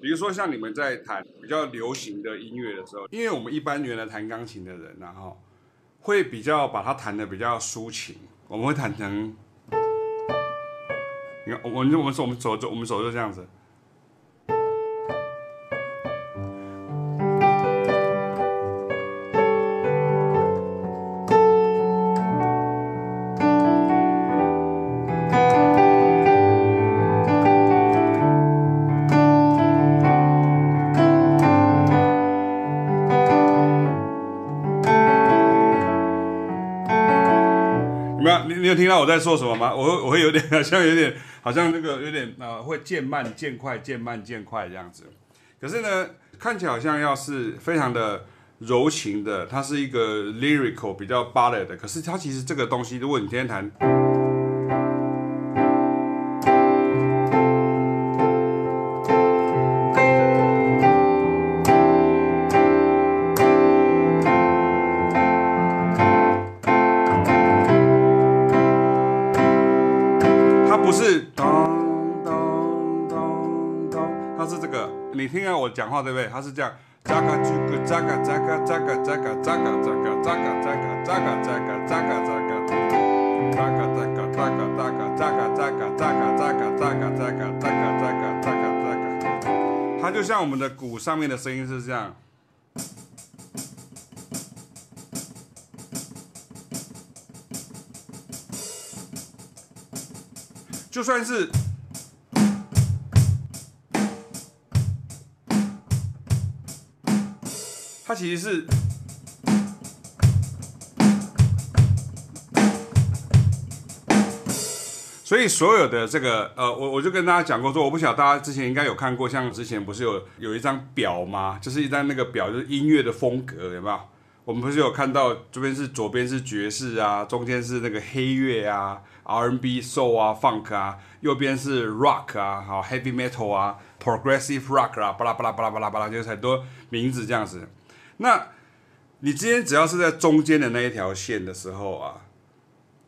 比如说像你们在弹比较流行的音乐的时候，因为我们一般原来弹钢琴的人，然后会比较把它弹的比较抒情，我们会弹成，你看，我们我们我们手就我们手就这样子。你有听到我在说什么吗？我我会有点好像有点好像那个有点呃会渐慢渐快渐慢渐快这样子，可是呢看起来好像要是非常的柔情的，它是一个 lyrical 比较 ballad 的，可是它其实这个东西，如果你天天弹。讲话对不对？他是这样，扎嘎啾个扎嘎扎嘎扎嘎扎嘎扎嘎扎嘎扎嘎扎嘎扎嘎扎嘎扎嘎扎嘎，扎嘎扎嘎扎嘎扎嘎扎嘎扎嘎扎嘎扎嘎扎嘎扎嘎扎嘎扎嘎扎嘎扎嘎。它就像我们的鼓上面的声音是这样，就算是。它其实是，所以所有的这个呃，我我就跟大家讲过说，我不晓得大家之前应该有看过，像之前不是有有一张表吗？就是一张那个表，就是音乐的风格，有没有？我们不是有看到这边是左边是爵士啊，中间是那个黑乐啊，R&B、Soul 啊，Funk 啊，右边是 Rock 啊，好 Heavy Metal 啊，Progressive Rock 啊，巴拉巴拉巴拉巴拉巴拉，就是很多名字这样子。那，你今天只要是在中间的那一条线的时候啊，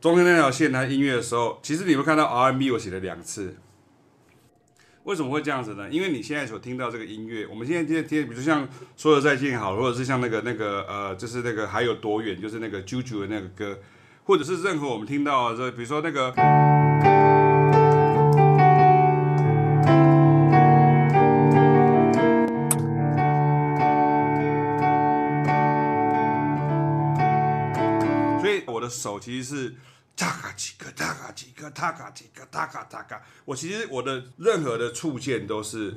中间那条线它音乐的时候，其实你会看到 R&B 我写了两次，为什么会这样子呢？因为你现在所听到这个音乐，我们现在听听，比如像说的再见好，或者是像那个那个呃，就是那个还有多远，就是那个 JoJo 的那个歌，或者是任何我们听到这，比如说那个。嘎几个，哒嘎几个，哒嘎几个，哒嘎哒嘎。我其实我的任何的触键都是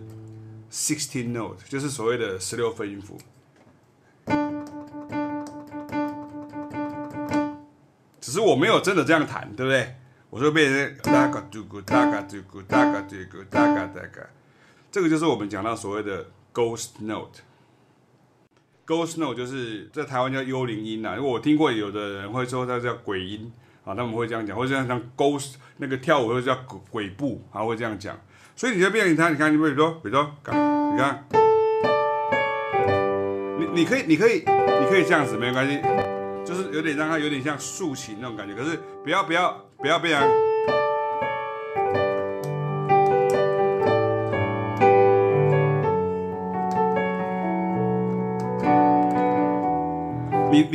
sixteen note，就是所谓的十六分音符。只是我没有真的这样弹，对不对？我就变成哒嘎嘟咕，哒嘎嘟咕，哒嘎嘟咕，哒嘎哒嘎。这个就是我们讲到所谓的 ghost note。Ghost note 就是在台湾叫幽灵音呐，因为我听过有的人会说它叫鬼音啊，他们会这样讲，或者像像勾那个跳舞或者叫鬼鬼步啊，会这样讲。所以你在变成他，你看，你比如说，比如说，你看，你你可以，你可以，你可以这样子没关系，就是有点让它有点像竖琴那种感觉，可是不要不要不要变啊。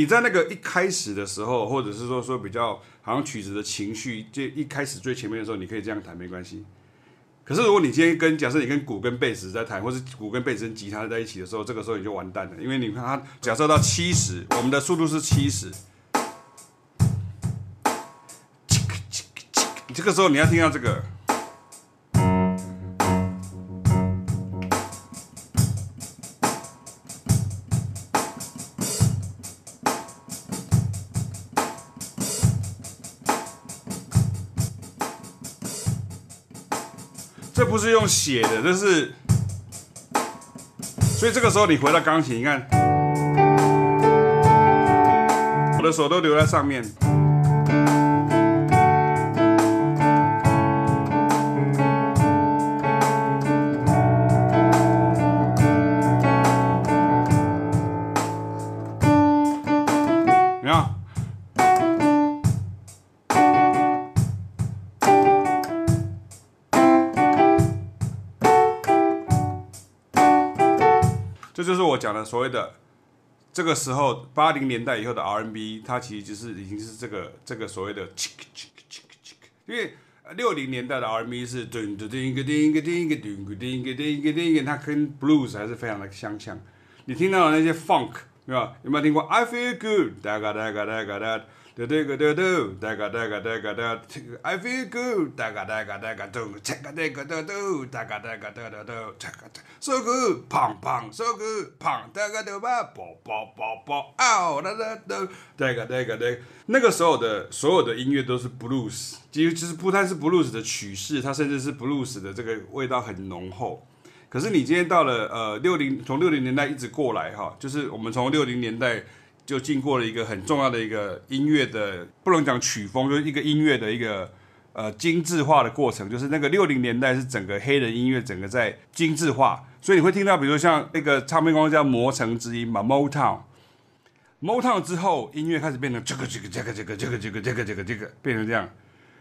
你在那个一开始的时候，或者是说说比较好像曲子的情绪，就一开始最前面的时候，你可以这样弹没关系。可是如果你今天跟假设你跟鼓跟贝斯在弹，或是鼓跟贝斯跟吉他在一起的时候，这个时候你就完蛋了，因为你看它假设到七十，我们的速度是七十，这个时候你要听到这个。不是用写的这是所以这个时候你回到钢琴你看我的手都留在上面。怎么样就是我讲的所谓的这个时候八零年代以后的 R&B，它其实就是已经是这个这个所谓的，因为六零年代的 R&B 是噔噔噔个噔个噔个噔个噔个噔个噔个，它跟 Blues 还是非常的相像。你听到的那些 Funk，对吧？有没有听过 I Feel Good？哒嘎哒嘎哒嘎哒。哒哒个哒哒，哒个哒个哒个哒，I feel good，哒个哒个哒个咚，哒个哒个哒哒，哒个哒个哒哒哒，哒个哒，so good，砰砰，so good，砰，哒个哒吧，啵啵啵啵，嗷，哒哒哒，哒个哒个哒。那个时候的所有的音乐都是 blues，几乎就是不单是 blues 的曲式，它甚至是 blues 的这个味道很浓厚。可是你今天到了呃六零，从六零年代一直过来哈，就是我们从六零年代。就经过了一个很重要的一个音乐的，不能讲曲风，就是一个音乐的一个呃精致化的过程。就是那个六零年代是整个黑人音乐整个在精致化，所以你会听到，比如像那个唱片公司叫魔城之音嘛，Motown。Motown 之后，音乐开始变成这个这个这个这个这个这个这个这个这个变成这样，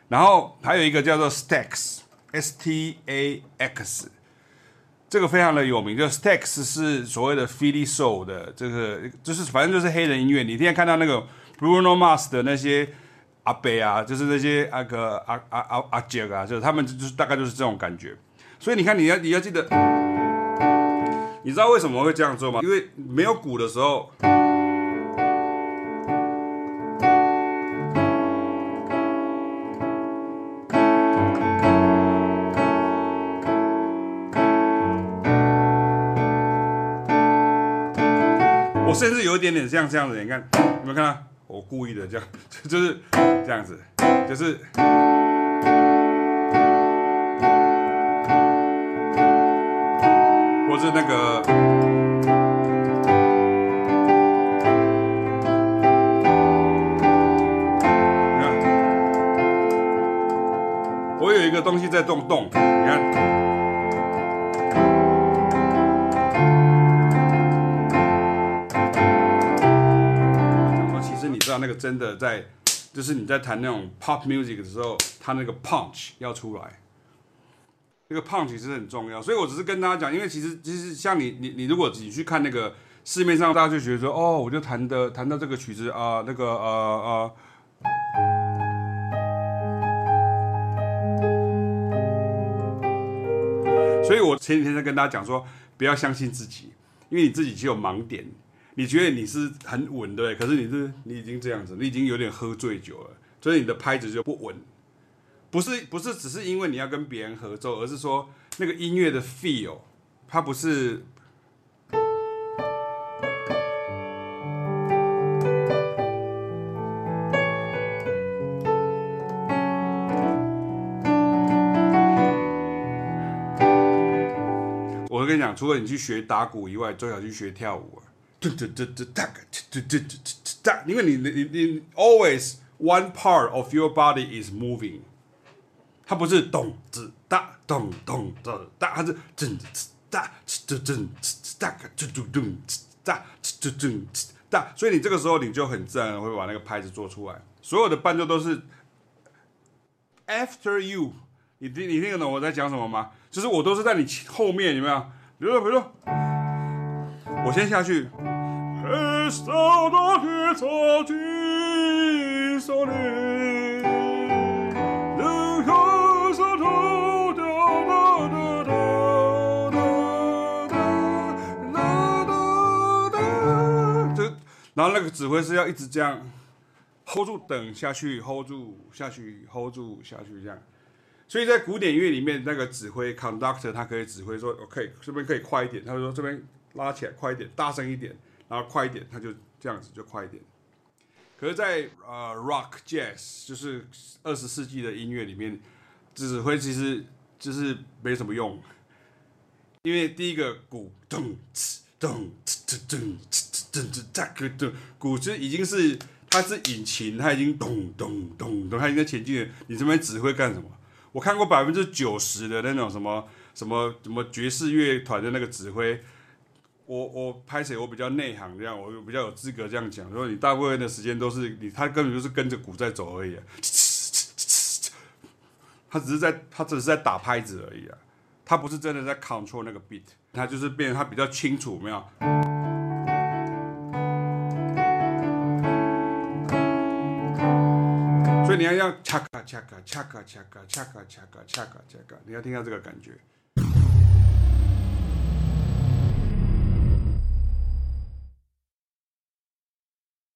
然后还有一个叫做 Stax，S T A X。这个非常的有名，就 Stax 是所谓的 Philly Soul 的这个，就是反正就是黑人音乐。你今天看到那个 Bruno Mars 的那些阿贝啊，就是那些阿个阿阿阿阿杰啊，就是他们就是大概就是这种感觉。所以你看，你要你要记得，你知道为什么会这样做吗？因为没有鼓的时候。我甚至有一点点像这样子，你看，有没有看到？我故意的这样，就是这样子，就是，或是那个，你看，我有一个东西在动动，你看。那个真的在，就是你在弹那种 pop music 的时候，它那个 punch 要出来，那个 punch 其实很重要。所以我只是跟大家讲，因为其实其实像你你你如果你去看那个市面上，大家就觉得说，哦，我就弹的弹到这个曲子啊、那个呃呃，所以我前几天在跟大家讲说，不要相信自己，因为你自己就有盲点。你觉得你是很稳，对不对？可是你是你已经这样子，你已经有点喝醉酒了，所以你的拍子就不稳。不是不是，只是因为你要跟别人合奏，而是说那个音乐的 feel，它不是。我跟你讲，除了你去学打鼓以外，最好去学跳舞啊。噔噔噔噔哒个噔噔噔噔哒，因为你你你 always one part of your body is moving，它不是咚子哒咚咚子哒，它是噔子哒噔噔哒个噔噔噔哒噔噔哒，所以你这个时候你就很自然会把那个拍子做出来。所有的伴奏都是 after you，你听你听得懂我在讲什么吗？就是我都是在你后面，有没有？比如说比如说，我先下去。然后那个指挥是要一直这样 hold 住，等下去 hold 住下去 hold 住下去这样。所以在古典音乐里面，那个指挥 conductor 他可以指挥说，OK，这边可以快一点，他说这边拉起来快一点，大声一点。然后快一点，他就这样子就快一点。可是在，在呃 rock jazz，就是二十世纪的音乐里面，指挥其实就是没什么用，因为第一个鼓咚哧咚哧哧咚哧哧哧哧哧咚，鼓就已经是它是引擎，它已经咚咚咚咚，它已经在前进了。你这边指挥干什么？我看过百分之九十的那种什么什么什么爵士乐团的那个指挥。我我拍谁我比较内行这样，我又比较有资格这样讲。果你大部分的时间都是你，他根本就是跟着鼓在走而已。他只是在，他只是在打拍子而已啊，他不是真的在 control 那个 beat，他就是变，他比较清楚，没有？所以你要要 checka checka checka checka checka checka checka，你要听下这个感觉。